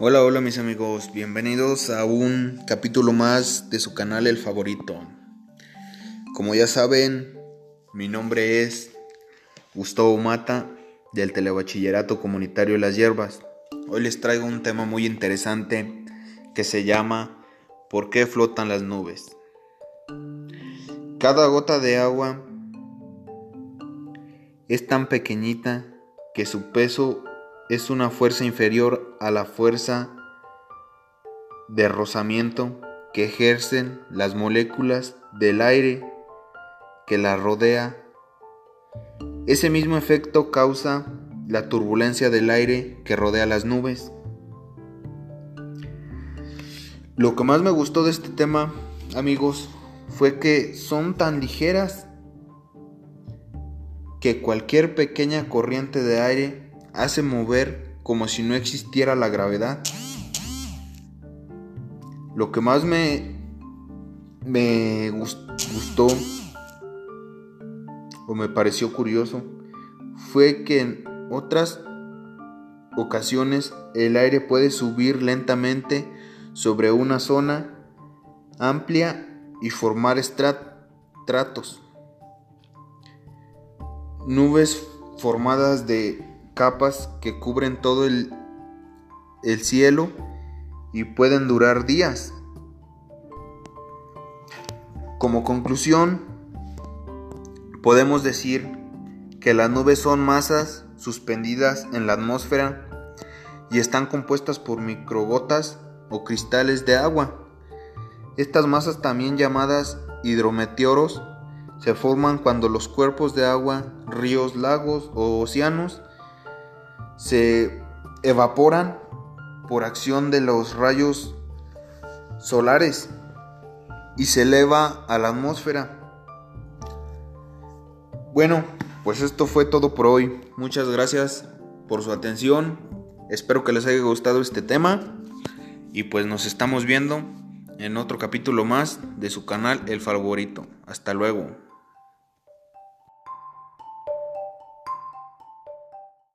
Hola, hola mis amigos, bienvenidos a un capítulo más de su canal El Favorito. Como ya saben, mi nombre es Gustavo Mata del Telebachillerato Comunitario Las Hierbas. Hoy les traigo un tema muy interesante que se llama ¿Por qué flotan las nubes? Cada gota de agua es tan pequeñita que su peso es una fuerza inferior a la fuerza de rozamiento que ejercen las moléculas del aire que la rodea. Ese mismo efecto causa la turbulencia del aire que rodea las nubes. Lo que más me gustó de este tema, amigos, fue que son tan ligeras que cualquier pequeña corriente de aire hace mover como si no existiera la gravedad. Lo que más me, me gustó o me pareció curioso fue que en otras ocasiones el aire puede subir lentamente sobre una zona amplia y formar estratos. Nubes formadas de capas que cubren todo el, el cielo y pueden durar días. Como conclusión, podemos decir que las nubes son masas suspendidas en la atmósfera y están compuestas por microgotas o cristales de agua. Estas masas también llamadas hidrometeoros se forman cuando los cuerpos de agua, ríos, lagos o océanos se evaporan por acción de los rayos solares y se eleva a la atmósfera. Bueno, pues esto fue todo por hoy. Muchas gracias por su atención. Espero que les haya gustado este tema. Y pues nos estamos viendo en otro capítulo más de su canal El Favorito. Hasta luego.